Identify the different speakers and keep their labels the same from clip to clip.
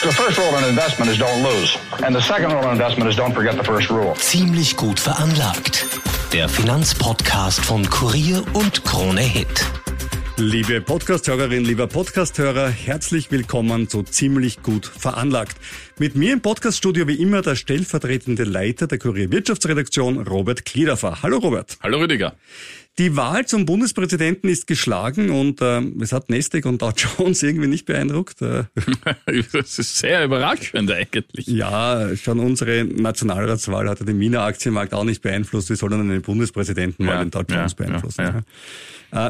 Speaker 1: The first rule in investment is don't lose. And the second rule in investment is don't forget the first rule.
Speaker 2: Ziemlich gut veranlagt. Der Finanzpodcast von Kurier und Krone Hit.
Speaker 3: Liebe Podcasthörerin, lieber Podcasthörer, herzlich willkommen zu Ziemlich gut veranlagt. Mit mir im Podcaststudio wie immer der stellvertretende Leiter der Kurier Wirtschaftsredaktion, Robert Kliedaffer. Hallo Robert.
Speaker 4: Hallo Rüdiger.
Speaker 3: Die Wahl zum Bundespräsidenten ist geschlagen und äh, es hat Nasdaq und Dow Jones irgendwie nicht beeindruckt. Äh.
Speaker 4: das ist sehr überraschend eigentlich.
Speaker 3: Ja, schon unsere Nationalratswahl hat den Wiener Aktienmarkt auch nicht beeinflusst. Wie soll dann einen Bundespräsidenten mal
Speaker 4: Ja,
Speaker 3: den Dow Jones
Speaker 4: ja,
Speaker 3: beeinflussen?
Speaker 4: ja,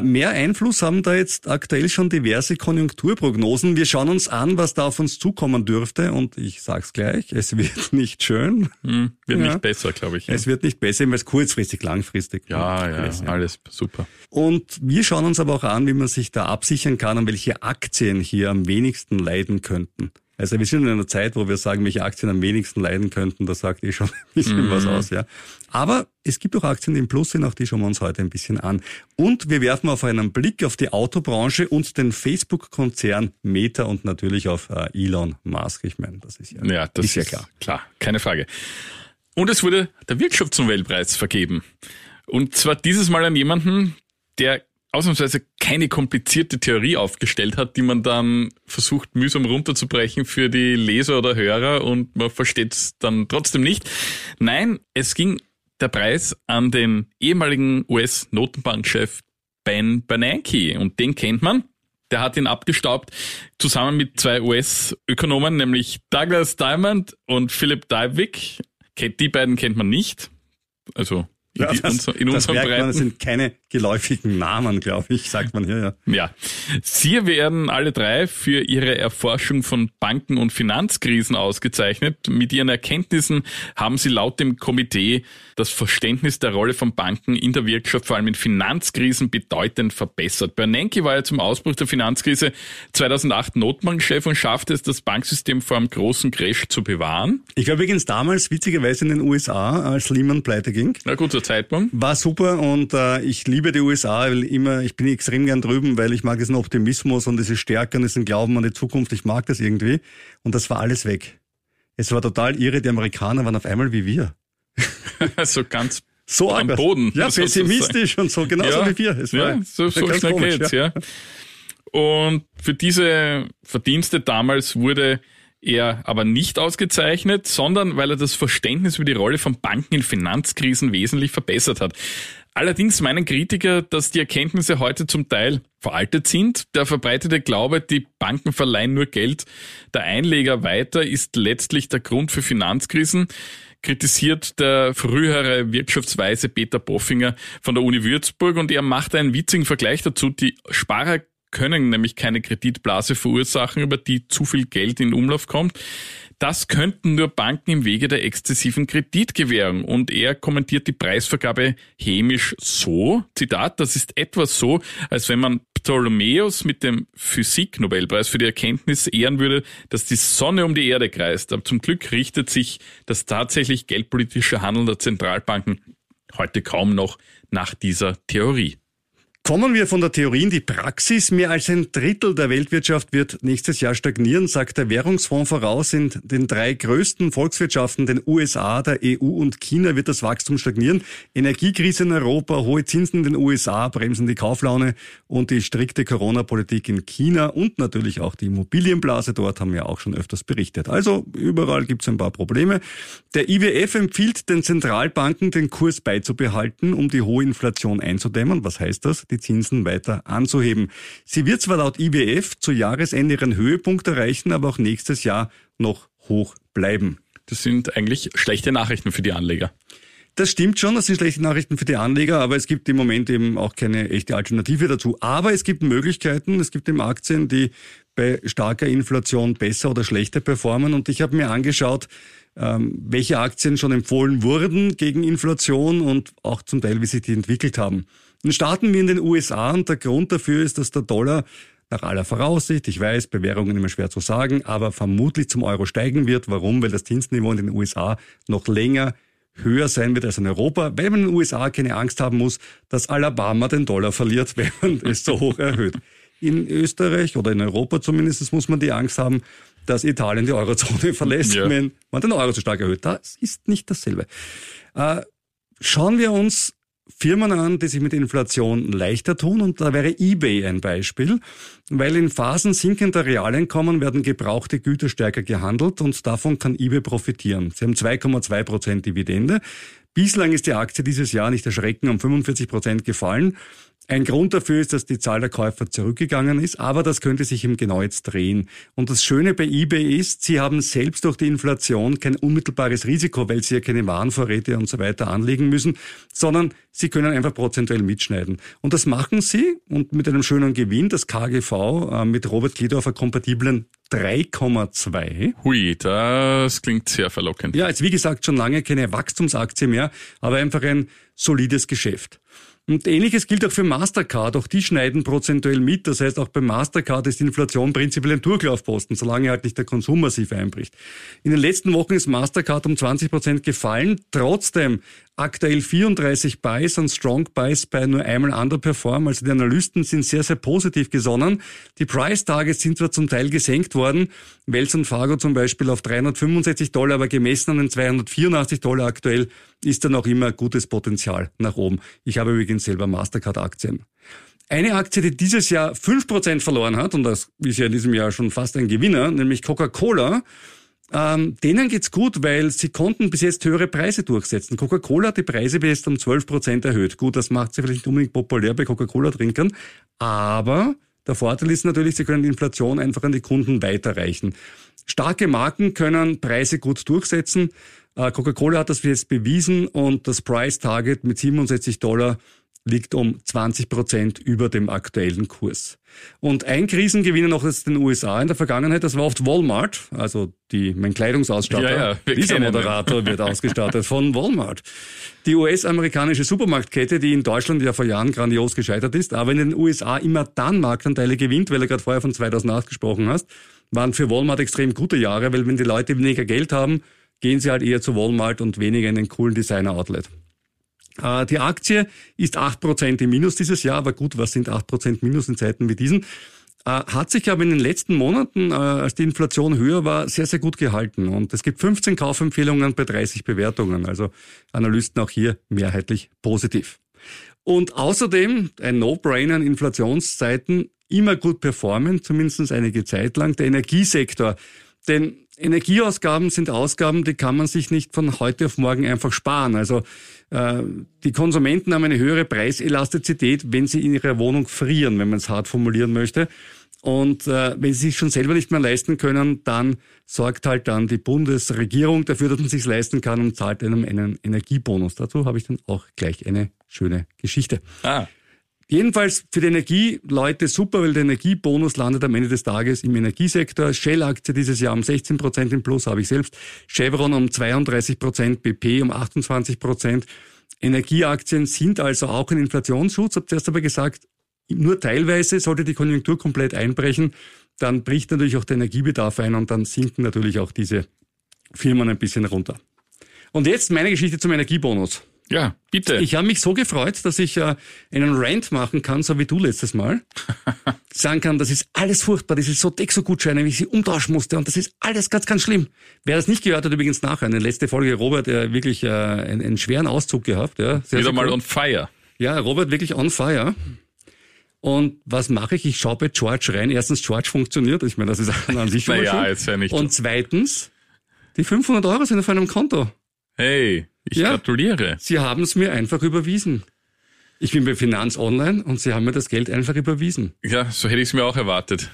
Speaker 3: mehr Einfluss haben da jetzt aktuell schon diverse Konjunkturprognosen. Wir schauen uns an, was da auf uns zukommen dürfte und ich sag's gleich, es wird nicht schön.
Speaker 4: Hm, wird
Speaker 3: Ja.
Speaker 4: nicht besser, glaube ich.
Speaker 3: Es wird nicht besser, weil es kurzfristig, langfristig.
Speaker 4: ja, ja,
Speaker 3: gewesen,
Speaker 4: alles super.
Speaker 3: Und wir schauen uns aber auch an, wie man sich da absichern kann und welche Aktien hier am wenigsten leiden könnten. Also wir sind in einer Zeit, wo wir sagen, welche Aktien am wenigsten leiden könnten, da sagt eh schon ein bisschen was aus, ja. Aber es gibt auch Aktien, die im Plus sind, auch die schauen wir uns heute ein bisschen an. Und wir werfen auf einen Blick auf die Autobranche und den Facebook-Konzern Meta und natürlich auf äh, Elon Musk. Ich meine, das ist ja,
Speaker 4: Ja, das
Speaker 3: ist ja klar.
Speaker 4: Klar, keine Frage. Und es wurde der Wirtschaftsnobelpreis vergeben. Und zwar dieses Mal an jemanden, der ausnahmsweise keine komplizierte Theorie aufgestellt hat, die man dann versucht mühsam runterzubrechen für die Leser oder Hörer und man versteht es dann trotzdem nicht. Nein, es ging der Preis an den ehemaligen US-Notenbankchef Ben Bernanke und den kennt man. Der hat ihn abgestaubt, zusammen mit zwei US-Ökonomen, nämlich Douglas Diamond und Philip. Kennt- Die beiden kennt man nicht. Also in,
Speaker 3: Ja, das,
Speaker 4: unser, in
Speaker 3: das merkt man, das sind keine geläufigen Namen, glaube ich, sagt man hier, ja.
Speaker 4: Ja, sie werden alle drei für ihre Erforschung von Banken- und Finanzkrisen ausgezeichnet. Mit ihren Erkenntnissen haben sie laut dem Komitee das Verständnis der Rolle von Banken in der Wirtschaft, vor allem in Finanzkrisen, bedeutend verbessert. Bernanke war ja zum Ausbruch der Finanzkrise 2008 Notbankchef und schaffte es, das Banksystem vor einem großen Crash zu bewahren.
Speaker 3: Ich glaube übrigens damals, witzigerweise in den USA, als Lehman pleite ging,
Speaker 4: Na guter Zeitpunkt.
Speaker 3: war super und äh, ich liebe die USA, weil immer, ich bin extrem gern drüben, weil ich mag diesen Optimismus und diese Stärke und diesen Glauben an die Zukunft, ich mag das irgendwie. Und das war alles weg. Es war total irre, die Amerikaner waren auf einmal wie wir.
Speaker 4: Also ganz
Speaker 3: So
Speaker 4: Am Boden,
Speaker 3: Ja,
Speaker 4: sozusagen.
Speaker 3: pessimistisch und so, genauso wie wir. Es war,
Speaker 4: ja, so, so schnell
Speaker 3: komisch,
Speaker 4: geht's, ja. Und für diese Verdienste damals wurde er aber nicht ausgezeichnet, sondern weil er das Verständnis über die Rolle von Banken in Finanzkrisen wesentlich verbessert hat. Allerdings meinen Kritiker, dass die Erkenntnisse heute zum Teil veraltet sind. Der verbreitete Glaube, die Banken verleihen nur Geld der Einleger weiter, ist letztlich der Grund für Finanzkrisen kritisiert der frühere Wirtschaftsweise Peter Boffinger von der Uni Würzburg und er macht einen witzigen Vergleich dazu. Die Sparer können nämlich keine Kreditblase verursachen, über die zu viel Geld in Umlauf kommt. Das könnten nur Banken im Wege der exzessiven Kreditgewährung. Und er kommentiert die Preisvergabe hämisch so, Zitat, das ist etwas so, als wenn man Ptolemäus mit dem Physik-Nobelpreis für die Erkenntnis ehren würde, dass die Sonne um die Erde kreist. Aber zum Glück richtet sich das tatsächlich geldpolitische Handeln der Zentralbanken heute kaum noch nach dieser Theorie.
Speaker 3: Kommen wir von der Theorie in die Praxis. Mehr als ein Drittel der Weltwirtschaft wird nächstes Jahr stagnieren, sagt der Währungsfonds voraus. In den drei größten Volkswirtschaften, den USA, der EU und China, wird das Wachstum stagnieren. Energiekrise in Europa, hohe Zinsen in den USA bremsen die Kauflaune und die strikte Corona-Politik in China und natürlich auch die Immobilienblase dort haben wir auch schon öfters berichtet. Also überall gibt es ein paar Probleme. Der IWF empfiehlt den Zentralbanken, den Kurs beizubehalten, um die hohe Inflation einzudämmen. Was heißt das? Die Zinsen weiter anzuheben. Sie wird zwar laut IWF zu Jahresende ihren Höhepunkt erreichen, aber auch nächstes Jahr noch hoch bleiben.
Speaker 4: Das sind eigentlich schlechte Nachrichten für die Anleger.
Speaker 3: Das stimmt schon, das sind schlechte Nachrichten für die Anleger, aber es gibt im Moment eben auch keine echte Alternative dazu. Aber es gibt Möglichkeiten, es gibt eben Aktien, die bei starker Inflation besser oder schlechter performen. Und ich habe mir angeschaut, ähm, welche Aktien schon empfohlen wurden gegen Inflation und auch zum Teil, wie sich die entwickelt haben. Dann starten wir in den USA und der Grund dafür ist, dass der Dollar nach aller Voraussicht, ich weiß, Bewährungen immer schwer zu sagen, aber vermutlich zum Euro steigen wird. Warum? Weil das Zinsniveau in den USA noch länger höher sein wird als in Europa, weil man in den USA keine Angst haben muss, dass Alabama den Dollar verliert, wenn man es so hoch erhöht. In Österreich oder in Europa zumindest muss man die Angst haben, dass Italien die Eurozone verlässt, ja. wenn man den Euro zu stark erhöht. Das ist nicht dasselbe. Äh, schauen wir uns Firmen an, die sich mit Inflation leichter tun und da wäre eBay ein Beispiel, weil in Phasen sinkender Realeinkommen werden gebrauchte Güter stärker gehandelt und davon kann eBay profitieren. Sie haben 2,2 Prozent Dividende. Bislang ist die Aktie dieses Jahr nicht erschrecken um 45 Prozent gefallen. Ein Grund dafür ist, dass die Zahl der Käufer zurückgegangen ist, aber das könnte sich im genau jetzt drehen. Und das Schöne bei eBay ist, sie haben selbst durch die Inflation kein unmittelbares Risiko, weil sie ja keine Warenvorräte und so weiter anlegen müssen, sondern sie können einfach prozentuell mitschneiden. Und das machen sie und mit einem schönen Gewinn, das KGV äh, mit Robert Kledorfer kompatiblen 3,2.
Speaker 4: Hui, das klingt sehr verlockend.
Speaker 3: Ja, jetzt wie gesagt schon lange keine Wachstumsaktie mehr, aber einfach ein solides Geschäft. Und ähnliches gilt auch für Mastercard. Auch die schneiden prozentuell mit. Das heißt, auch bei Mastercard ist die Inflation prinzipiell ein Durchlaufposten, solange halt nicht der Konsum massiv einbricht. In den letzten Wochen ist Mastercard um 20 Prozent gefallen. Trotzdem aktuell 34 Buys und Strong Buys bei nur einmal underperform. Also die Analysten sind sehr, sehr positiv gesonnen. Die Price Targets sind zwar zum Teil gesenkt worden. Wells und Fargo zum Beispiel auf 365 Dollar, aber gemessen an den 284 Dollar aktuell ist da noch immer gutes Potenzial nach oben. Ich habe übrigens selber Mastercard-Aktien. Eine Aktie, die dieses Jahr 5% verloren hat, und das ist ja in diesem Jahr schon fast ein Gewinner, nämlich Coca-Cola, ähm, denen geht's gut, weil sie konnten bis jetzt höhere Preise durchsetzen. Coca-Cola hat die Preise bis jetzt um 12 Prozent erhöht. Gut, das macht sie vielleicht nicht unbedingt populär bei Coca-Cola-Trinkern, aber der Vorteil ist natürlich, sie können die Inflation einfach an die Kunden weiterreichen. Starke Marken können Preise gut durchsetzen. Äh, Coca-Cola hat das jetzt bewiesen und das Price Target mit 67 Dollar liegt um 20 Prozent über dem aktuellen Kurs. Und ein Krisengewinner noch aus den USA in der Vergangenheit, das war oft Walmart, also die, mein Kleidungsausstatter. Ja, ja, Dieser Moderator wird ausgestattet von Walmart. Die US-amerikanische Supermarktkette, die in Deutschland ja vor Jahren grandios gescheitert ist, aber in den USA immer dann Marktanteile gewinnt, weil du gerade vorher von 2008 gesprochen hast, waren für Walmart extrem gute Jahre, weil wenn die Leute weniger Geld haben, gehen sie halt eher zu Walmart und weniger in den coolen Designer-Outlet. Äh, die Aktie ist 8% im Minus dieses Jahr, aber gut, was sind 8% Minus in Zeiten wie diesen? Äh, hat sich aber in den letzten Monaten, äh, als die Inflation höher war, sehr, sehr gut gehalten. Und es gibt 15 Kaufempfehlungen bei 30 Bewertungen. Also Analysten auch hier mehrheitlich positiv. Und außerdem ein No-Brainer in Inflationszeiten immer gut performen, zumindest einige Zeit lang, der Energiesektor. Denn Energieausgaben sind Ausgaben, die kann man sich nicht von heute auf morgen einfach sparen. Also äh, die Konsumenten haben eine höhere Preiselastizität, wenn sie in ihrer Wohnung frieren, wenn man es hart formulieren möchte. Und äh, wenn sie sich schon selber nicht mehr leisten können, dann sorgt halt dann die Bundesregierung dafür, dass man sich leisten kann und zahlt einem einen Energiebonus. Dazu habe ich dann auch gleich eine schöne Geschichte. Ah. Jedenfalls für die Energieleute super, weil der Energiebonus landet am Ende des Tages im Energiesektor. Shell-Aktie dieses Jahr um 16 Prozent im Plus, habe ich selbst. Chevron um 32 Prozent, BP um 28 Prozent. Energieaktien sind also auch ein Inflationsschutz. Hab zuerst aber gesagt, nur teilweise sollte die Konjunktur komplett einbrechen. Dann bricht natürlich auch der Energiebedarf ein und dann sinken natürlich auch diese Firmen ein bisschen runter. Und jetzt meine Geschichte zum Energiebonus.
Speaker 4: Ja, bitte.
Speaker 3: Ich habe mich so gefreut, dass ich äh, einen Rant machen kann, so wie du letztes Mal. Sagen kann, das ist alles furchtbar, diese Sodexo-Gutscheine, wie ich sie umtauschen musste und das ist alles ganz, ganz schlimm. Wer das nicht gehört hat, übrigens nachher, eine letzte Folge, Robert, äh, wirklich äh, einen, einen schweren Auszug gehabt. Ja,
Speaker 4: sehr, Wieder sehr mal cool. on fire.
Speaker 3: Ja, Robert wirklich on fire. Und was mache ich? Ich schaue bei George rein. Erstens, George funktioniert. Ich meine, das ist an sich schon naja,
Speaker 4: jetzt ja nicht.
Speaker 3: Und zweitens, die 500 Euro sind auf einem Konto.
Speaker 4: Hey. Ich ja, gratuliere.
Speaker 3: Sie haben es mir einfach überwiesen. Ich bin bei Finanz Online und Sie haben mir das Geld einfach überwiesen.
Speaker 4: Ja, so hätte ich es mir auch erwartet.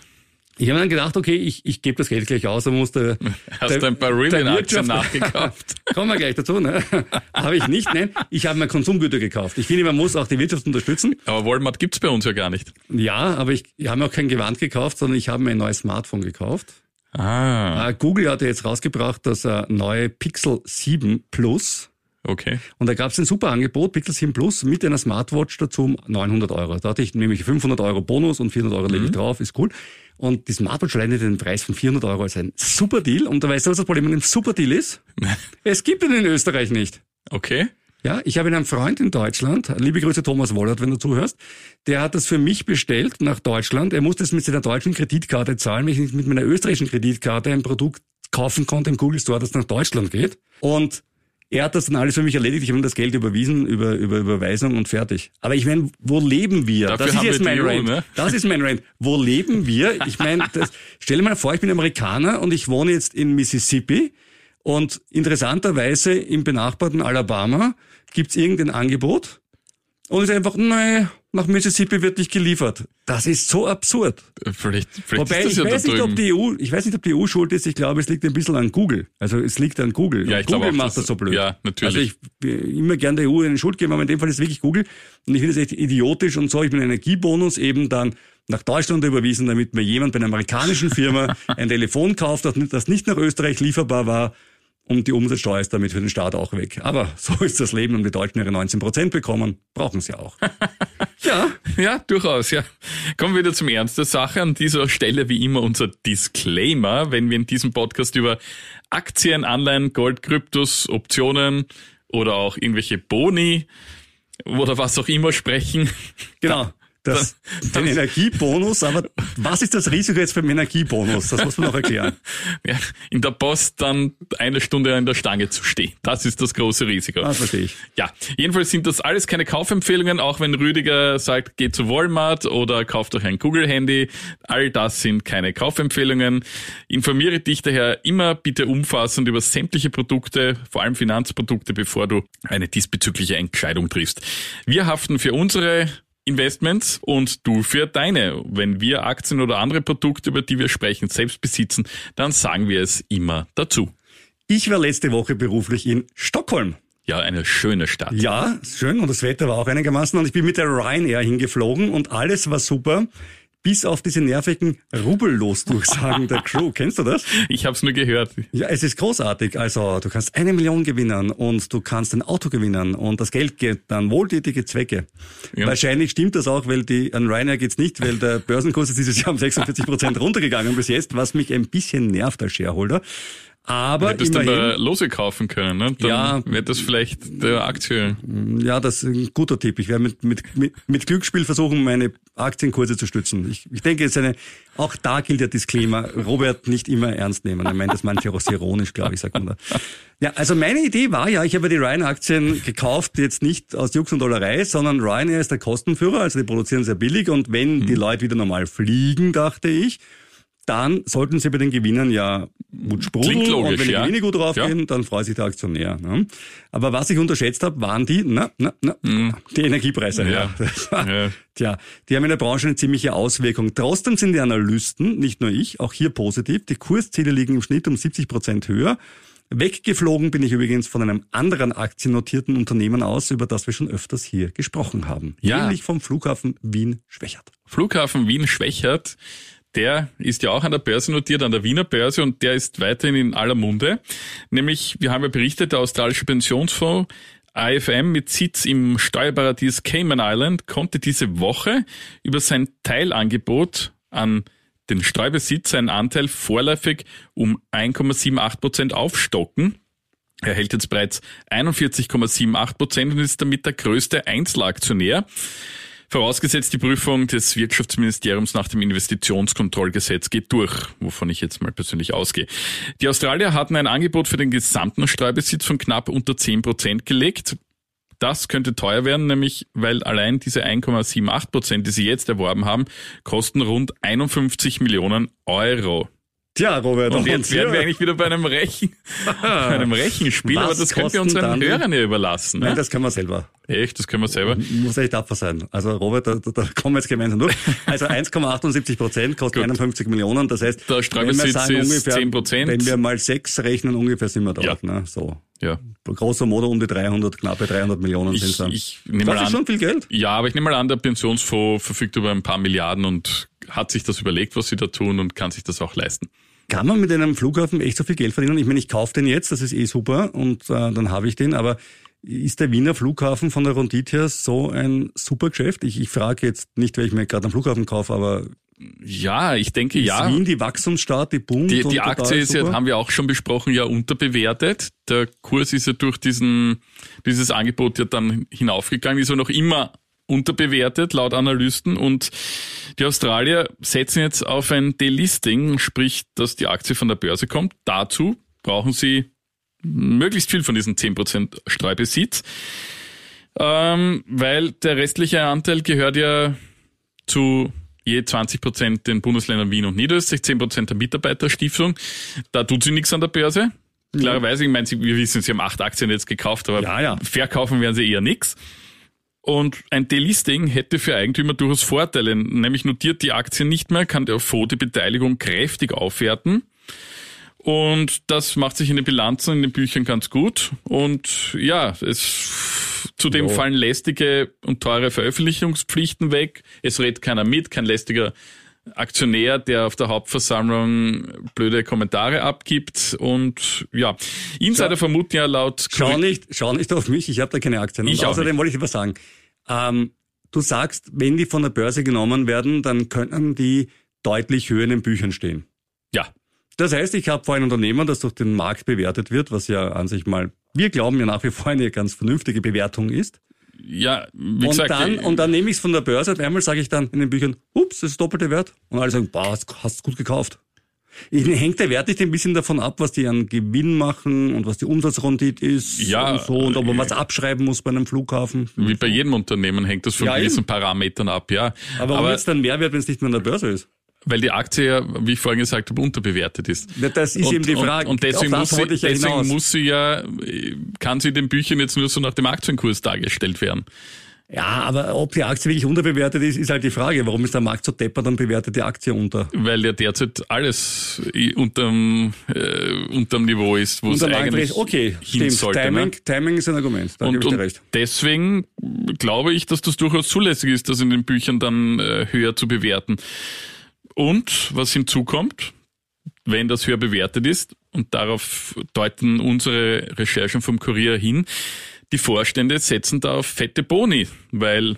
Speaker 3: Ich habe dann gedacht, okay, ich, ich gebe das Geld gleich aus, aber muss der,
Speaker 4: Hast du ein paar Rivian-Aktien nachgekauft?
Speaker 3: Kommen wir gleich dazu, ne? habe ich nicht, nein. Ich habe mir Konsumgüter gekauft. Ich finde, man muss auch die Wirtschaft unterstützen.
Speaker 4: Aber Walmart gibt's bei uns ja gar nicht.
Speaker 3: Ja, aber ich, ich habe mir auch kein Gewand gekauft, sondern ich habe mir ein neues Smartphone gekauft.
Speaker 4: Ah,
Speaker 3: Äh, Google hat ja jetzt rausgebracht, das äh, neue Pixel 7 Plus.
Speaker 4: Okay.
Speaker 3: Und da gab es ein super Angebot, Pixel 7 Plus, mit einer Smartwatch dazu um 900 Euro. Da hatte ich nämlich 500 Euro Bonus und 400 Euro lege ich drauf, ist cool. Und die Smartwatch alleine den Preis von 400 Euro als ein super Deal. Und da weißt du, was das Problem mit einem super Deal ist? es gibt ihn in Österreich nicht.
Speaker 4: Okay.
Speaker 3: Ja, ich habe einen Freund in Deutschland, liebe Grüße Thomas Wollert, wenn du zuhörst, der hat das für mich bestellt nach Deutschland. Er musste es mit seiner deutschen Kreditkarte zahlen, wenn ich nicht mit meiner österreichischen Kreditkarte ein Produkt kaufen konnte im Google Store, das nach Deutschland geht. Und er hat das dann alles für mich erledigt. Ich habe ihm das Geld überwiesen über, über Überweisung und fertig. Aber ich meine, wo leben wir?
Speaker 4: Dafür
Speaker 3: das ist jetzt mein Rant.
Speaker 4: ne?
Speaker 3: Das ist mein Rant. Wo leben wir? Ich meine, das- stell dir mal vor, ich bin Amerikaner und ich wohne jetzt in Mississippi und interessanterweise im benachbarten Alabama gibt's irgendein Angebot und ist einfach, nein, nach Mississippi wird nicht geliefert. Das ist so absurd.
Speaker 4: Vielleicht, vielleicht
Speaker 3: Wobei
Speaker 4: ist
Speaker 3: ich
Speaker 4: das ja
Speaker 3: weiß
Speaker 4: da
Speaker 3: nicht, ob die EU, ich weiß nicht, ob die EU schuld ist. Ich glaube, es liegt ein bisschen an Google. Also es liegt an Google.
Speaker 4: Ja,
Speaker 3: Und
Speaker 4: ich glaube
Speaker 3: Google
Speaker 4: auch,
Speaker 3: macht das so blöd.
Speaker 4: ja, natürlich.
Speaker 3: Also ich will immer gern der EU eine Schuld geben, aber in dem Fall ist es wirklich Google. Und ich finde es echt idiotisch und so. Ich bin Energiebonus eben dann nach Deutschland überwiesen, damit mir jemand bei einer amerikanischen Firma ein Telefon kauft, das nicht nach Österreich lieferbar war. Und die Umsatzsteuer ist damit für den Staat auch weg. Aber so ist das Leben und die Deutschen ihre 19 Prozent bekommen, brauchen sie auch. ja,
Speaker 4: Ja, durchaus, ja. Kommen wir wieder zum Ernst der Sache. An dieser Stelle wie immer unser Disclaimer, wenn wir in diesem Podcast über Aktien, Anleihen, Gold, Kryptos, Optionen oder auch irgendwelche Boni oder was auch immer sprechen.
Speaker 3: Genau. Das, den Energiebonus, aber was ist das Risiko jetzt beim Energiebonus? Das muss man noch erklären.
Speaker 4: Ja, in der Post dann eine Stunde an der Stange zu stehen. Das ist das große Risiko.
Speaker 3: Das verstehe ich.
Speaker 4: Ja, jedenfalls sind das alles keine Kaufempfehlungen, auch wenn Rüdiger sagt, geht zu Walmart oder kauft euch ein Google-Handy. All das sind keine Kaufempfehlungen. Informiere dich daher immer bitte umfassend über sämtliche Produkte, vor allem Finanzprodukte, bevor du eine diesbezügliche Entscheidung triffst. Wir haften für unsere Investments und du für deine. Wenn wir Aktien oder andere Produkte, über die wir sprechen, selbst besitzen, dann sagen wir es immer dazu.
Speaker 3: Ich war letzte Woche beruflich in Stockholm.
Speaker 4: Ja, eine schöne Stadt.
Speaker 3: Ja, schön und das Wetter war auch einigermaßen und ich bin mit der Ryanair hingeflogen und alles war super, bis auf diese nervigen Rubbellos-Durchsagen der Crew. Kennst du das?
Speaker 4: Ich habe es nur gehört.
Speaker 3: Ja, es ist großartig. Also du kannst eine Million gewinnen und du kannst ein Auto gewinnen und das Geld geht dann wohltätige Zwecke.
Speaker 4: Ja.
Speaker 3: Wahrscheinlich stimmt das auch, weil die an Ryanair geht's nicht, weil der Börsenkurs ist dieses Jahr um 46 Prozent runtergegangen bis jetzt, was mich ein bisschen nervt als Shareholder. Aber
Speaker 4: Hättest du
Speaker 3: immerhin,
Speaker 4: aber Lose kaufen können, ne? Dann
Speaker 3: Ja.
Speaker 4: wäre das vielleicht der Aktie.
Speaker 3: ja, das ist ein guter Tipp. Ich werde mit, mit, mit, mit Glücksspiel versuchen, meine Aktienkurse zu stützen. Ich, ich denke, es ist eine, auch da gilt der Disclaimer, Robert nicht immer ernst nehmen. Er meint das manche auch sehr ironisch, glaube ich, sagt man da. Ja, also meine Idee war ja, ich habe die Ryanair-Aktien gekauft, jetzt nicht aus Jux und Dollerei, sondern Ryanair ist der Kostenführer, also die produzieren sehr billig und wenn
Speaker 4: Mhm.
Speaker 3: die Leute wieder normal fliegen, dachte ich, dann sollten sie bei den Gewinnern ja gut sprudeln.
Speaker 4: Klingt logisch,
Speaker 3: und wenn die
Speaker 4: ja.
Speaker 3: Gewinne gut draufgehen, dann freut sich der Aktionär. Ne? Aber was ich unterschätzt habe, waren die, na, na, na, die Energiepreise.
Speaker 4: Ja.
Speaker 3: Ja.
Speaker 4: Ja.
Speaker 3: Tja, die haben in der Branche eine ziemliche Auswirkung. Trotzdem sind die Analysten, nicht nur ich, auch hier positiv. Die Kursziele liegen im Schnitt um 70 Prozent höher. Weggeflogen bin ich übrigens von einem anderen aktiennotierten Unternehmen aus, über das wir schon öfters hier gesprochen haben.
Speaker 4: Ja.
Speaker 3: Nämlich vom Flughafen Wien-Schwächert.
Speaker 4: Flughafen Wien-Schwächert, der ist ja auch an der Börse notiert, an der Wiener Börse und der ist weiterhin in aller Munde. Nämlich, wir haben ja berichtet, der australische Pensionsfonds AFM mit Sitz im Steuerparadies Cayman Island konnte diese Woche über sein Teilangebot an den Streubesitz seinen Anteil vorläufig um 1,78 Prozent aufstocken. Er hält jetzt bereits 41,78 Prozent und ist damit der größte Einzelaktionär. Vorausgesetzt, die Prüfung des Wirtschaftsministeriums nach dem Investitionskontrollgesetz geht durch, wovon ich jetzt mal persönlich ausgehe. Die Australier hatten ein Angebot für den gesamten Streubesitz von knapp unter 10 Prozent gelegt. Das könnte teuer werden, nämlich weil allein diese 1,78 Prozent, die sie jetzt erworben haben, kosten rund 51 Millionen Euro.
Speaker 3: Tja, Robert.
Speaker 4: Und jetzt wären wir eigentlich wieder bei einem, Rechen, bei einem Rechenspiel, aber das können wir unseren Hörern ja überlassen.
Speaker 3: Nein,
Speaker 4: Ne?
Speaker 3: das kann man selber.
Speaker 4: Echt, das können wir selber.
Speaker 3: Muss echt tapfer sein. Also Robert, da, da, da kommen wir jetzt gemeinsam durch. Also 1,78 Prozent kostet
Speaker 4: Gut.
Speaker 3: 51 Millionen. Das heißt,
Speaker 4: Der
Speaker 3: wenn wir
Speaker 4: Streubesitz ist
Speaker 3: ungefähr,
Speaker 4: 10%.
Speaker 3: wenn wir mal sechs rechnen, ungefähr sind wir dort. Ne? So.
Speaker 4: Ja.
Speaker 3: Grosso modo um die 300, knappe 300 Millionen sind
Speaker 4: Ich,
Speaker 3: dann.
Speaker 4: ich nehme
Speaker 3: das ist schon
Speaker 4: an,
Speaker 3: viel Geld.
Speaker 4: ja, aber ich nehme mal an, der Pensionsfonds verfügt über ein paar Milliarden und hat sich das überlegt, was sie da tun und kann sich das auch leisten.
Speaker 3: Kann man mit einem Flughafen echt so viel Geld verdienen? Ich meine, ich kaufe den jetzt, das ist eh super und äh, dann habe ich den, aber ist der Wiener Flughafen von der Rendite her so ein super Geschäft? Ich, ich frage jetzt nicht, weil ich mir gerade einen Flughafen kaufe, aber
Speaker 4: Ja, ich denke
Speaker 3: ist
Speaker 4: ja.
Speaker 3: Wien die Wachstumsstadt, die boomt
Speaker 4: Die, die Aktie ist ja, haben wir auch schon besprochen, ja unterbewertet. Der Kurs ist ja durch diesen, dieses Angebot ja dann hinaufgegangen, ist ja noch immer unterbewertet laut Analysten und die Australier setzen jetzt auf ein Delisting, sprich, dass die Aktie von der Börse kommt. Dazu brauchen sie möglichst viel von diesen 10% Streubesitz, ähm, weil der restliche Anteil gehört ja zu je 20 Prozent den Bundesländern Wien und Niederösterreich, 10 Prozent der Mitarbeiterstiftung. Da tut sie nichts an der Börse. Klarerweise, ich meine, sie, wir wissen, sie haben acht Aktien jetzt gekauft, aber
Speaker 3: Ja, ja.
Speaker 4: verkaufen werden sie eher nix. Und ein Delisting hätte für Eigentümer durchaus Vorteile, nämlich notiert die Aktie nicht mehr, kann der Fonds die Beteiligung kräftig aufwerten. Und das macht sich in den Bilanzen, in den Büchern ganz gut. Und ja, es zudem
Speaker 3: Jo.
Speaker 4: fallen lästige und teure Veröffentlichungspflichten weg. Es redet keiner mit, kein lästiger Aktionär, der auf der Hauptversammlung blöde Kommentare abgibt. Und ja, Insider vermuten ja laut
Speaker 3: Schau nicht, schau nicht auf mich, ich habe da keine Aktien. Und
Speaker 4: Ich
Speaker 3: außerdem
Speaker 4: nicht.
Speaker 3: wollte ich dir was sagen. Ähm, du sagst, wenn die von der Börse genommen werden, dann können die deutlich höher in den Büchern stehen.
Speaker 4: Ja,
Speaker 3: Das heißt, ich habe vor ein Unternehmen, das durch den Markt bewertet wird, was ja an sich mal, wir glauben ja nach wie vor eine ganz vernünftige Bewertung ist.
Speaker 4: Ja, wie
Speaker 3: Und
Speaker 4: gesagt,
Speaker 3: dann,
Speaker 4: äh,
Speaker 3: und dann nehme ich es von der Börse und einmal sage ich dann in den Büchern, ups, das ist doppelte Wert. Und alle sagen, boah, hast, hast gut gekauft. Hängt der Wert nicht ein bisschen davon ab, was die an Gewinn machen und was die Umsatzrendite ist
Speaker 4: Ja,
Speaker 3: und so und ob man
Speaker 4: äh,
Speaker 3: was abschreiben muss bei einem Flughafen.
Speaker 4: wie bei jedem Unternehmen hängt das von
Speaker 3: Ja,
Speaker 4: gewissen
Speaker 3: eben.
Speaker 4: Parametern ab, ja.
Speaker 3: Aber warum jetzt dann Mehrwert, wenn es nicht mehr an der Börse ist?
Speaker 4: Weil die Aktie ja, wie ich vorhin gesagt habe, unterbewertet ist.
Speaker 3: Ja, das ist eben die Frage.
Speaker 4: Und, und deswegen, muss sie,
Speaker 3: ja
Speaker 4: deswegen
Speaker 3: hinaus.
Speaker 4: muss sie ja, kann sie in den Büchern jetzt nur so nach dem Aktienkurs dargestellt werden.
Speaker 3: Ja, aber ob die Aktie wirklich unterbewertet ist, ist halt die Frage. Warum ist der Markt so deppert und bewertet die Aktie unter?
Speaker 4: Weil ja derzeit alles unterm, äh, unterm Niveau ist, wo es
Speaker 3: Unter Markt
Speaker 4: eigentlich
Speaker 3: ist, okay,
Speaker 4: hin
Speaker 3: stimmt.
Speaker 4: sollte.
Speaker 3: Timing,
Speaker 4: ne?
Speaker 3: Timing ist ein Argument. Da
Speaker 4: Und,
Speaker 3: ich dir
Speaker 4: und
Speaker 3: recht.
Speaker 4: deswegen glaube ich, dass das durchaus zulässig ist, das in den Büchern dann äh, höher zu bewerten. Und was hinzukommt, wenn das höher bewertet ist, und darauf deuten unsere Recherchen vom Kurier hin, die Vorstände setzen da auf fette Boni, weil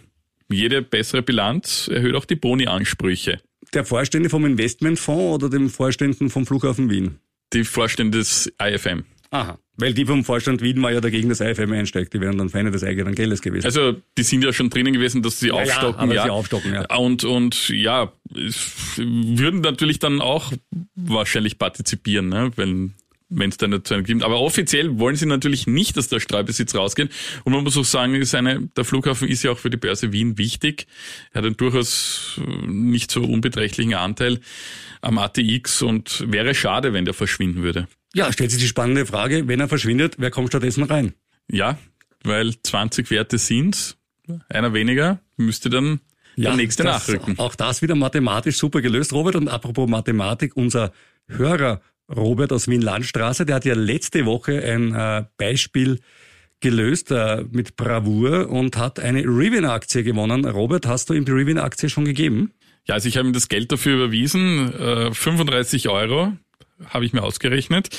Speaker 4: jede bessere Bilanz erhöht auch die Boni-Ansprüche.
Speaker 3: Der Vorstände vom Investmentfonds oder dem Vorständen vom Flughafen Wien?
Speaker 4: Die Vorstände des IFM.
Speaker 3: Aha. Weil die vom Vorstand Wien war ja dagegen, dass IFM einsteigt. Die wären dann Feinde des eigenen Geldes gewesen.
Speaker 4: Also die sind ja schon drinnen gewesen, dass sie
Speaker 3: Ja, ja,
Speaker 4: aufstocken.
Speaker 3: aber
Speaker 4: ja,
Speaker 3: sie aufstocken, ja.
Speaker 4: Und, und ja, es würden natürlich dann auch wahrscheinlich partizipieren, ne? wenn wenn es dann nicht zu einem gibt. Aber offiziell wollen sie natürlich nicht, dass der Streubesitz rausgeht. Und man muss auch sagen, ist eine, der Flughafen ist ja auch für die Börse Wien wichtig. Er hat einen durchaus äh, nicht so unbeträchtlichen Anteil am ATX und wäre schade, wenn der verschwinden würde.
Speaker 3: Ja, stellt sich die spannende Frage, wenn er verschwindet, wer kommt stattdessen rein?
Speaker 4: Ja, weil 20 Werte sind, einer weniger, müsste dann der nächste
Speaker 3: das,
Speaker 4: nachrücken.
Speaker 3: Auch das wieder mathematisch super gelöst, Robert. Und apropos Mathematik, unser Hörer Robert aus Wien-Landstraße, der hat ja letzte Woche ein äh, Beispiel gelöst äh, mit Bravour und hat eine Rivian-Aktie gewonnen. Robert, hast du ihm die Rivian-Aktie schon gegeben?
Speaker 4: Ja, also ich habe ihm das Geld dafür überwiesen, äh, 35 Euro habe ich mir ausgerechnet.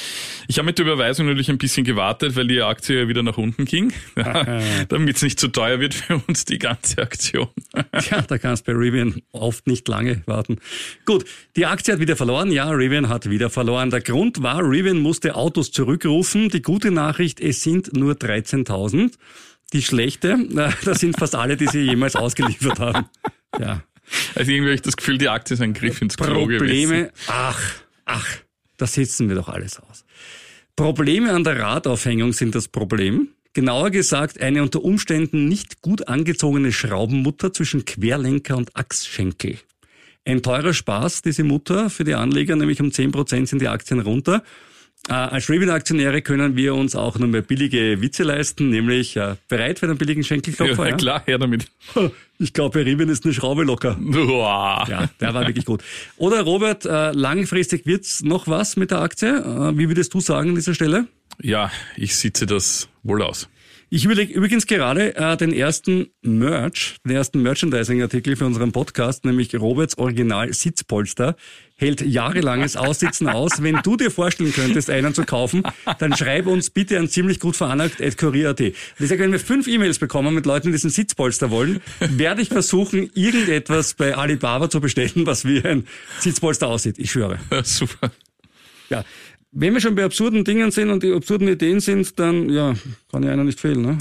Speaker 4: Ich habe mit der Überweisung natürlich ein bisschen gewartet, weil die Aktie ja wieder nach unten ging, damit es nicht zu teuer wird für uns, die ganze Aktion.
Speaker 3: Tja, da kannst bei Rivian oft nicht lange warten. Gut, die Aktie hat wieder verloren. Ja, Rivian hat wieder verloren. Der Grund war, Rivian musste Autos zurückrufen. Die gute Nachricht, es sind nur 13.000. Die schlechte, das sind fast alle, die sie jemals ausgeliefert haben. Ja.
Speaker 4: Also irgendwie habe ich das Gefühl, die Aktie ist ein Griff ins Klo gewesen.
Speaker 3: Probleme, ach, ach, das sitzen wir doch alles aus. Probleme an der Radaufhängung sind das Problem. Genauer gesagt, eine unter Umständen nicht gut angezogene Schraubenmutter zwischen Querlenker und Achsschenkel. Ein teurer Spaß, diese Mutter für die Anleger, nämlich um 10% sind die Aktien runter. Äh, als Rivian-Aktionäre können wir uns auch nur mehr billige Witze leisten, nämlich äh, bereit für einen billigen Schenkelklopfer.
Speaker 4: Ja,
Speaker 3: Ja,
Speaker 4: klar, her damit.
Speaker 3: Ich glaube, bei Rivian ist eine Schraube locker.
Speaker 4: Uah.
Speaker 3: Ja, der war wirklich gut. Oder Robert, äh, langfristig wird's noch was mit der Aktie? Äh, wie würdest du sagen an dieser Stelle?
Speaker 4: ja, ich sitze das wohl aus.
Speaker 3: Ich überlege übrigens gerade äh, den ersten Merch, den ersten Merchandising-Artikel für unseren Podcast, nämlich Roberts Original Sitzpolster, hält jahrelanges Aussitzen aus. Wenn du dir vorstellen könntest, einen zu kaufen, dann schreib uns bitte an ziemlich gut veranlagt at kurier.at. Ich sage, wenn wir fünf E-Mails bekommen mit Leuten, die diesen Sitzpolster wollen, werde ich versuchen, irgendetwas bei Alibaba zu bestellen, was wie ein Sitzpolster aussieht. Ich schwöre.
Speaker 4: Super.
Speaker 3: Ja. Wenn wir schon bei absurden Dingen sind und die absurden Ideen sind, dann ja, kann ja einer nicht fehlen. Ne?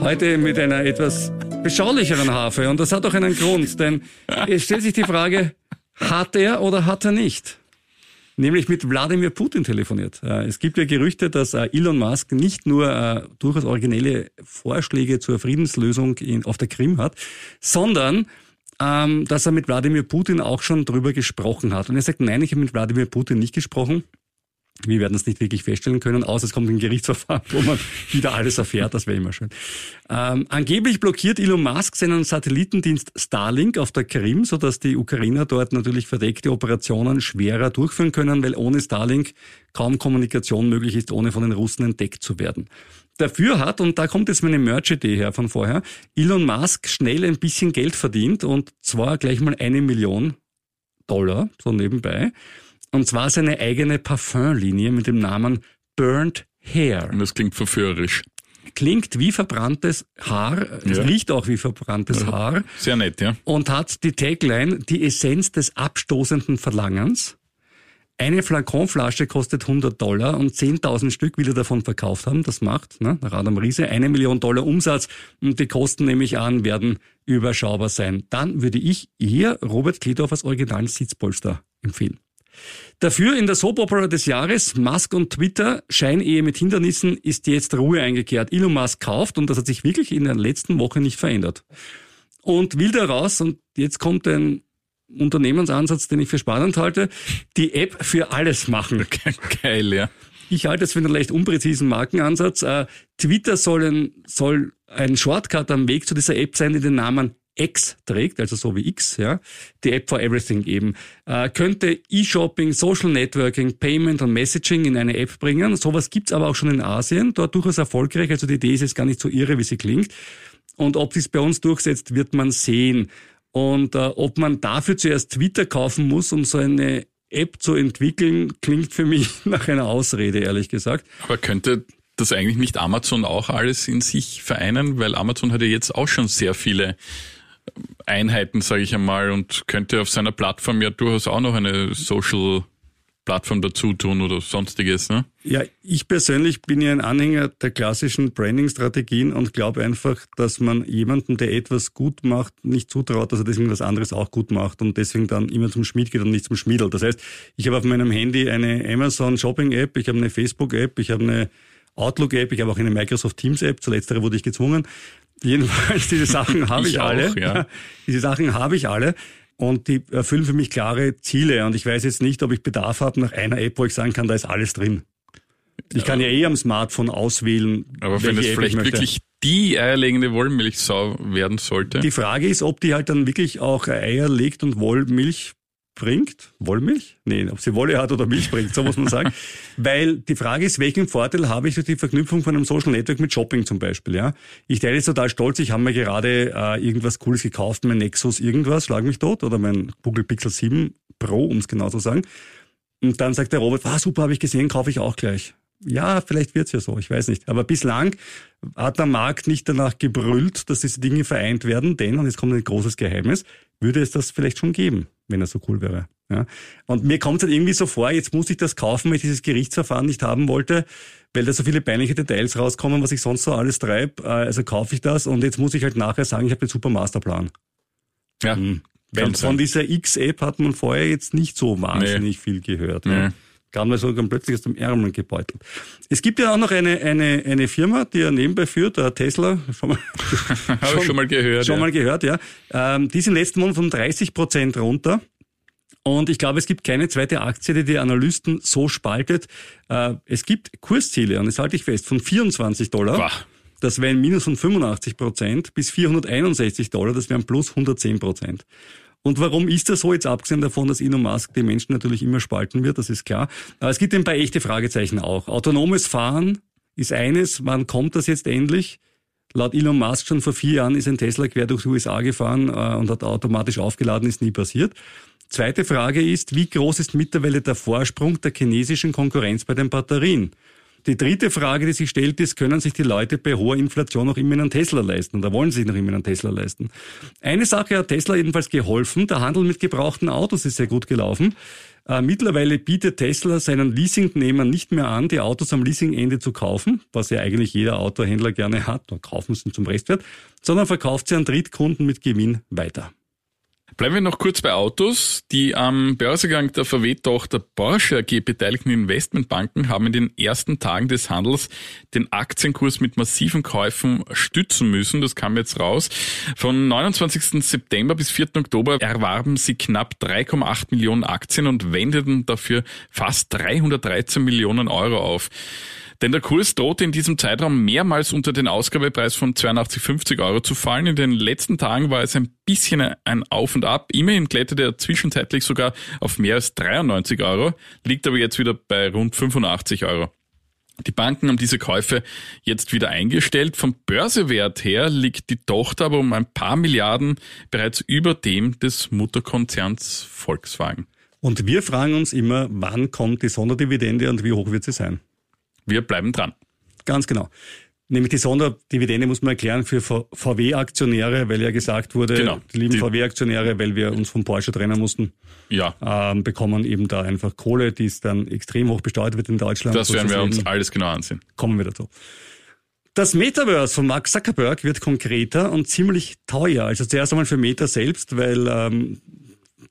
Speaker 3: Heute mit einer etwas beschaulicheren Harfe und das hat auch einen Grund, denn es stellt sich die Frage, hat er oder hat er nicht? Nämlich mit Wladimir Putin telefoniert. Äh, Es gibt ja Gerüchte, dass äh, Elon Musk nicht nur äh, durchaus originelle Vorschläge zur Friedenslösung auf der Krim hat, sondern ähm, dass er mit Wladimir Putin auch schon drüber gesprochen hat. Und er sagt, nein, ich habe mit Wladimir Putin nicht gesprochen. Wir werden es nicht wirklich feststellen können, außer es kommt ein Gerichtsverfahren, wo man wieder alles erfährt. Das wäre immer schön. Ähm, angeblich blockiert Elon Musk seinen Satellitendienst Starlink auf der Krim, sodass die Ukrainer dort natürlich verdeckte Operationen schwerer durchführen können, weil ohne Starlink kaum Kommunikation möglich ist, ohne von den Russen entdeckt zu werden. Dafür hat, und da kommt jetzt meine Merch-Idee her von vorher, Elon Musk schnell ein bisschen Geld verdient und zwar gleich mal eine Million Dollar, so nebenbei. Und zwar seine eigene Parfümlinie mit dem Namen Burnt Hair.
Speaker 4: Und das klingt verführerisch.
Speaker 3: Klingt wie verbranntes Haar, es
Speaker 4: Ja.
Speaker 3: riecht auch wie verbranntes Haar
Speaker 4: Sehr nett, ja.
Speaker 3: und hat die Tagline die Essenz des abstoßenden Verlangens. Eine Flakonflasche kostet 100 Dollar und 10.000 Stück will er davon verkauft haben. Das macht, ne, nach Adam Riese, eine Million Dollar Umsatz und die Kosten, nehme ich an, werden überschaubar sein. Dann würde ich eher Robert Kledorf als originalen Sitzpolster empfehlen. Dafür in der Soap-Opera des Jahres, Musk und Twitter, Scheinehe mit Hindernissen, ist jetzt Ruhe eingekehrt. Elon Musk kauft und das hat sich wirklich in der letzten Woche nicht verändert. Und will daraus, und jetzt kommt ein Unternehmensansatz, den ich für spannend halte, die App für alles machen.
Speaker 4: Geil, ja.
Speaker 3: Ich halte es für einen leicht unpräzisen Markenansatz. Äh, Twitter soll ein, soll ein Shortcut am Weg zu dieser App sein, die den Namen X trägt, also so wie X, ja, die App for Everything eben, äh, könnte E-Shopping, Social Networking, Payment und Messaging in eine App bringen. Sowas gibt's aber auch schon in Asien, dort durchaus erfolgreich, also die Idee ist jetzt gar nicht so irre, wie sie klingt. Und ob dies bei uns durchsetzt, wird man sehen. Und äh, ob man dafür zuerst Twitter kaufen muss, um so eine App zu entwickeln, klingt für mich nach einer Ausrede, ehrlich gesagt.
Speaker 4: Aber könnte das eigentlich nicht Amazon auch alles in sich vereinen? Weil Amazon hat ja jetzt auch schon sehr viele Einheiten, sage ich einmal, und könnte auf seiner Plattform ja durchaus auch noch eine Social Plattform dazu tun oder sonstiges. Ne?
Speaker 3: Ja, ich persönlich bin ja ein Anhänger der klassischen Branding-Strategien und glaube einfach, dass man jemandem, der etwas gut macht, nicht zutraut, dass er deswegen was anderes auch gut macht und deswegen dann immer zum Schmied geht und nicht zum Schmiedel. Das heißt, ich habe auf meinem Handy eine Amazon Shopping App, ich habe eine Facebook App, ich habe eine Outlook App, ich habe auch eine Microsoft Teams App, zuletzt wurde ich gezwungen. Jedenfalls, diese Sachen habe ich,
Speaker 4: Ich auch,
Speaker 3: alle.
Speaker 4: ja.
Speaker 3: Diese Sachen habe ich alle. Und die erfüllen für mich klare Ziele. Und ich weiß jetzt nicht, ob ich Bedarf habe nach einer App, wo ich sagen kann, da ist alles drin. Ich kann ja eh am Smartphone auswählen.
Speaker 4: Aber wenn es vielleicht wirklich die eierlegende Wollmilchsau werden sollte.
Speaker 3: Die Frage ist, ob die halt dann wirklich auch Eier legt und Wollmilch bringt. Wollmilch? Nee, ob sie Wolle hat oder Milch bringt, so muss man sagen. Weil die Frage ist, welchen Vorteil habe ich durch die Verknüpfung von einem Social Network mit Shopping zum Beispiel, ja? Ich teile jetzt total stolz, ich habe mir gerade äh, irgendwas Cooles gekauft, mein Nexus irgendwas, schlag mich tot, oder mein Google Pixel 7 Pro, um es genau zu sagen. Und dann sagt der Robert, ah, super, habe ich gesehen, kaufe ich auch gleich. Ja, vielleicht wird's ja so, ich weiß nicht. Aber bislang hat der Markt nicht danach gebrüllt, dass diese Dinge vereint werden, denn, und jetzt kommt ein großes Geheimnis, würde es das vielleicht schon geben, wenn er so cool wäre. Ja. Und mir kommt es halt irgendwie so vor, jetzt muss ich das kaufen, weil ich dieses Gerichtsverfahren nicht haben wollte, weil da so viele peinliche Details rauskommen, was ich sonst so alles treibe. Also kaufe ich das und jetzt muss ich halt nachher sagen, ich habe den super Masterplan.
Speaker 4: ja,
Speaker 3: Weil
Speaker 4: kann
Speaker 3: von
Speaker 4: sein.
Speaker 3: dieser X-App hat man vorher jetzt nicht so wahnsinnig viel gehört.
Speaker 4: Nee.
Speaker 3: Ja. Kam mir sogar plötzlich aus dem Ärmel gebeutelt. Es gibt ja auch noch eine, eine, eine Firma, die er nebenbei führt, der Tesla.
Speaker 4: Schon mal, Habe ich schon mal gehört.
Speaker 3: Schon
Speaker 4: ja.
Speaker 3: mal gehört, ja. Ähm, die sind letzten Monat um 30 Prozent runter. Und ich glaube, es gibt keine zweite Aktie, die die Analysten so spaltet. Äh, es gibt Kursziele, und das halte ich fest, von 24 Dollar.
Speaker 4: Bah.
Speaker 3: Das wäre ein Minus von 85 Prozent bis 461 Dollar, das wären plus 110 Prozent. Und warum ist das so? Jetzt abgesehen davon, dass Elon Musk die Menschen natürlich immer spalten wird, das ist klar. Aber es gibt ein paar echte Fragezeichen auch. Autonomes Fahren ist eines. Wann kommt das jetzt endlich? Laut Elon Musk schon vor vier Jahren ist ein Tesla quer durch die USA gefahren äh, und hat automatisch aufgeladen, ist nie passiert. Zweite Frage ist, wie groß ist mittlerweile der Vorsprung der chinesischen Konkurrenz bei den Batterien? Die dritte Frage, die sich stellt, ist, können sich die Leute bei hoher Inflation noch immer einen Tesla leisten? Oder wollen sie sich noch immer einen Tesla leisten? Eine Sache hat Tesla jedenfalls geholfen. Der Handel mit gebrauchten Autos ist sehr gut gelaufen. Äh, mittlerweile bietet Tesla seinen Leasingnehmern nicht mehr an, die Autos am Leasingende zu kaufen, was ja eigentlich jeder Autohändler gerne hat, oder kaufen sie zum Restwert, sondern verkauft sie an Drittkunden mit Gewinn weiter.
Speaker 4: Bleiben wir noch kurz bei Autos. Die am Börsegang der VW-Tochter Porsche AG beteiligten Investmentbanken haben in den ersten Tagen des Handels den Aktienkurs mit massiven Käufen stützen müssen. Das kam jetzt raus. Von 29. September bis 4. Oktober erwarben sie knapp 3,8 Millionen Aktien und wendeten dafür fast 313 Millionen Euro auf. Denn der Kurs drohte in diesem Zeitraum mehrmals unter den Ausgabepreis von 82,50 Euro zu fallen. In den letzten Tagen war es ein bisschen ein Auf und Ab. Immerhin kletterte er zwischenzeitlich sogar auf mehr als 93 Euro, liegt aber jetzt wieder bei rund 85 Euro. Die Banken haben diese Käufe jetzt wieder eingestellt. Vom Börsewert her liegt die Tochter aber um ein paar Milliarden bereits über dem des Mutterkonzerns Volkswagen.
Speaker 3: Und wir fragen uns immer, wann kommt die Sonderdividende und wie hoch wird sie sein?
Speaker 4: Wir bleiben dran.
Speaker 3: Ganz genau. Nämlich die Sonderdividende muss man erklären für VW-Aktionäre, weil ja gesagt wurde,
Speaker 4: Genau.
Speaker 3: die lieben VW-Aktionäre, weil wir uns von Porsche trennen mussten,
Speaker 4: Ja,
Speaker 3: ähm, bekommen eben da einfach Kohle, die ist dann extrem hoch besteuert wird in Deutschland.
Speaker 4: das werden wir
Speaker 3: Deswegen
Speaker 4: uns alles genau ansehen.
Speaker 3: Kommen wir dazu. Das Metaverse von Mark Zuckerberg wird konkreter und ziemlich teuer. Also zuerst einmal für Meta selbst, weil ähm,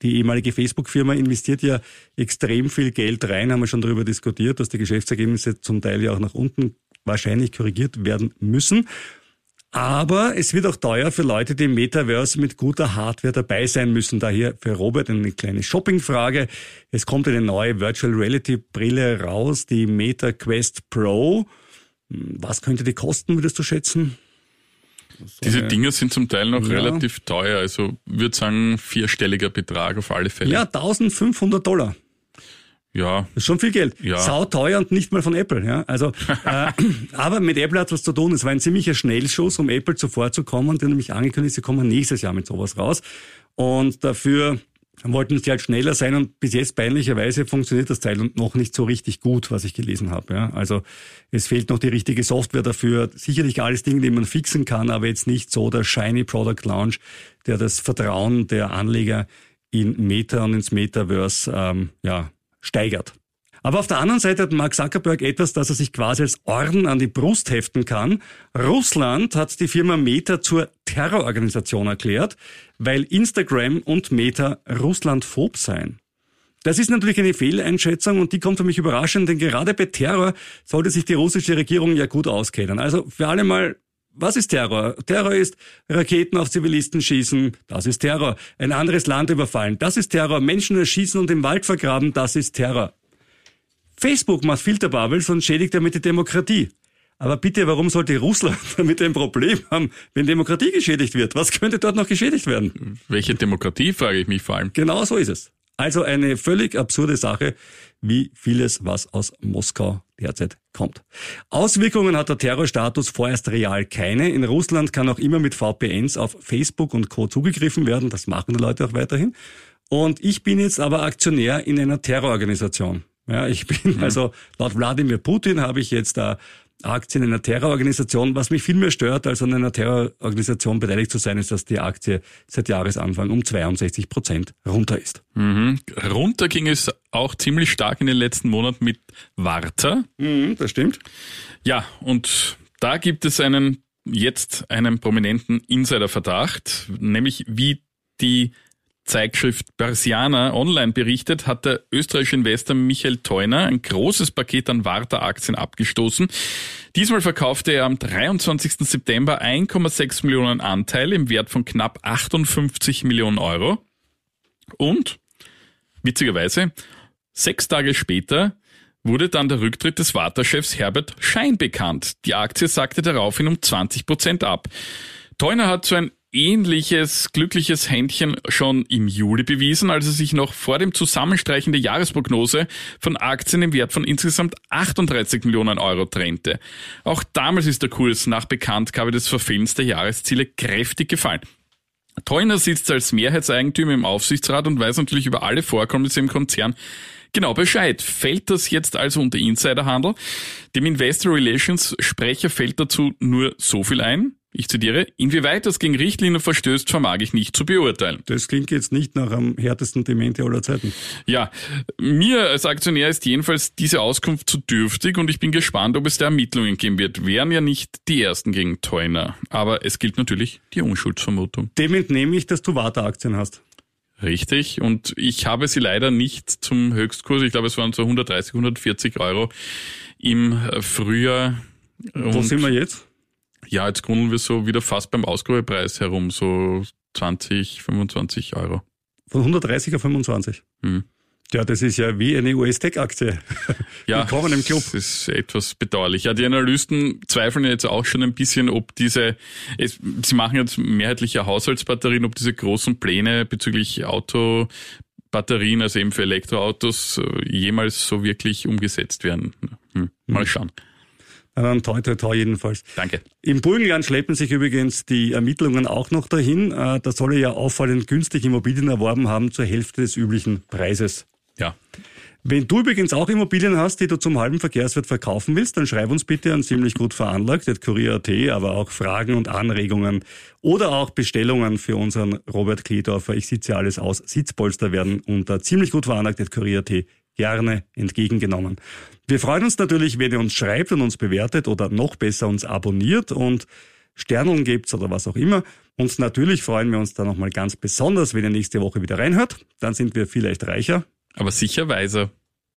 Speaker 3: die ehemalige Facebook-Firma investiert ja extrem viel Geld rein, haben wir schon darüber diskutiert, dass die Geschäftsergebnisse zum Teil ja auch nach unten wahrscheinlich korrigiert werden müssen. Aber es wird auch teuer für Leute, die im Metaverse mit guter Hardware dabei sein müssen. Daher für Robert eine kleine Shoppingfrage. Es kommt eine neue Virtual Reality Brille raus, die Meta Quest Pro. Hm, Was könnte die kosten, würdest du schätzen?
Speaker 4: Diese Dinge sind zum Teil noch
Speaker 3: Ja.
Speaker 4: relativ teuer. Also würde sagen vierstelliger Betrag auf alle Fälle.
Speaker 3: Ja, 1500 Dollar.
Speaker 4: Ja,
Speaker 3: Das ist schon viel Geld.
Speaker 4: Ja.
Speaker 3: Sau teuer und nicht mal von Apple. Ja? Also, äh, aber mit Apple hat was zu tun. Es war ein ziemlicher Schnellschuss, um Apple zuvorzukommen. Die haben nämlich angekündigt, sie kommen nächstes Jahr mit sowas raus. Und dafür wollten sie halt schneller sein und bis jetzt peinlicherweise funktioniert das Teil noch nicht so richtig gut, was ich gelesen habe. Ja? Also es fehlt noch die richtige Software dafür. Sicherlich alles Dinge, die man fixen kann, aber jetzt nicht so der shiny Product Launch, der das Vertrauen der Anleger in Meta und ins Metaverse ähm, ja, steigert. Aber auf der anderen Seite hat Mark Zuckerberg etwas, das er sich quasi als Orden an die Brust heften kann. Russland hat die Firma Meta zur Terrororganisation erklärt, weil Instagram und Meta russlandphob seien. Das ist natürlich eine Fehleinschätzung und die kommt für mich überraschend, denn gerade bei Terror sollte sich die russische Regierung ja gut auskennen. Also für alle mal, was ist Terror? Terror ist Raketen auf Zivilisten schießen, das ist Terror. Ein anderes Land überfallen, das ist Terror. Menschen erschießen und im Wald vergraben, das ist Terror. Facebook macht Filterbubbles und schädigt damit die Demokratie. Aber bitte, warum sollte Russland damit ein Problem haben, wenn Demokratie geschädigt wird? Was könnte dort noch geschädigt werden?
Speaker 4: welche Demokratie, frage ich mich vor allem.
Speaker 3: Genau so ist es. Also eine völlig absurde Sache, wie vieles, was aus Moskau derzeit kommt. Auswirkungen hat der Terrorstatus vorerst real keine. In Russland kann auch immer mit VPNs auf Facebook und Co. zugegriffen werden. Das machen die Leute auch weiterhin. Und ich bin jetzt aber Aktionär in einer Terrororganisation. Ja, ich bin also laut Wladimir Putin habe ich jetzt da Aktien in einer Terrororganisation. Was mich viel mehr stört, als an einer Terrororganisation beteiligt zu sein, ist, dass die Aktie seit Jahresanfang um 62 Prozent runter ist.
Speaker 4: Mhm. Runter ging es auch ziemlich stark in den letzten Monaten mit Warta.
Speaker 3: Mhm, das stimmt.
Speaker 4: Ja, und da gibt es einen jetzt einen prominenten Insiderverdacht, nämlich wie die Zeitschrift Persiana online berichtet, hat der österreichische Investor Michael Theuner ein großes Paket an Warta-Aktien abgestoßen. Diesmal verkaufte er am 23. September 1,6 Millionen Anteile im Wert von knapp 58 Millionen Euro. Und, witzigerweise, sechs Tage später wurde dann der Rücktritt des Warta-Chefs Herbert Schein bekannt. Die Aktie sagte daraufhin um 20 Prozent ab. Theuner hat so ein ähnliches glückliches Händchen schon im Juli bewiesen, als er sich noch vor dem Zusammenstreichen der Jahresprognose von Aktien im Wert von insgesamt 38 Millionen Euro trennte. Auch damals ist der Kurs nach Bekanntgabe des Verfehlens der Jahresziele kräftig gefallen. Theuner sitzt als Mehrheitseigentümer im Aufsichtsrat und weiß natürlich über alle Vorkommnisse im Konzern genau Bescheid. Fällt das jetzt also unter Insiderhandel? Dem Investor Relations Sprecher fällt dazu nur so viel ein. Ich zitiere, inwieweit das gegen Richtlinien verstößt, vermag ich nicht zu beurteilen.
Speaker 3: Das klingt jetzt nicht nach am härtesten Demente aller Zeiten.
Speaker 4: Ja, mir als Aktionär ist jedenfalls diese Auskunft zu dürftig und ich bin gespannt, ob es da Ermittlungen geben wird. Wären ja nicht die ersten gegen Teuner. Aber es gilt natürlich die Unschuldsvermutung.
Speaker 3: Dem entnehme ich, dass du Warta-Aktien hast.
Speaker 4: Richtig. Und ich habe sie leider nicht zum Höchstkurs. Ich glaube, es waren so 130, 140 Euro im Frühjahr.
Speaker 3: Wo sind wir jetzt?
Speaker 4: Ja, jetzt grundeln wir so wieder fast beim Ausgabepreis herum, so 20, 25 Euro.
Speaker 3: Von 130 auf 25? Mhm. Ja, das ist ja wie eine US-Tech-Aktie.
Speaker 4: Ja, Willkommen im Club. Das ist etwas bedauerlich. Ja, die Analysten zweifeln jetzt auch schon ein bisschen, ob diese, es, sie machen jetzt mehrheitliche Haushaltsbatterien, ob diese großen Pläne bezüglich Autobatterien, also eben für Elektroautos, äh, jemals so wirklich umgesetzt werden. Hm, mal mhm. schauen.
Speaker 3: Dann toi, toi, toi jedenfalls.
Speaker 4: Danke.
Speaker 3: Im Burgenland schleppen sich übrigens die Ermittlungen auch noch dahin. Äh, da soll er ja auffallend günstig Immobilien erworben haben zur Hälfte des üblichen Preises.
Speaker 4: Ja.
Speaker 3: Wenn du übrigens auch Immobilien hast, die du zum halben Verkehrswert verkaufen willst, dann schreib uns bitte an ziemlich gut veranlagt, kurier.at, aber auch Fragen und Anregungen oder auch Bestellungen für unseren Robert Kledorfer. Ich sitze ja alles aus. Sitzpolster werden unter ziemlich gut veranlagt, kurier.at gerne entgegengenommen. Wir freuen uns natürlich, wenn ihr uns schreibt und uns bewertet oder noch besser uns abonniert und Sterneln gebt oder was auch immer. Und natürlich freuen wir uns da nochmal ganz besonders, wenn ihr nächste Woche wieder reinhört. Dann sind wir vielleicht reicher
Speaker 4: aber sicher weiser.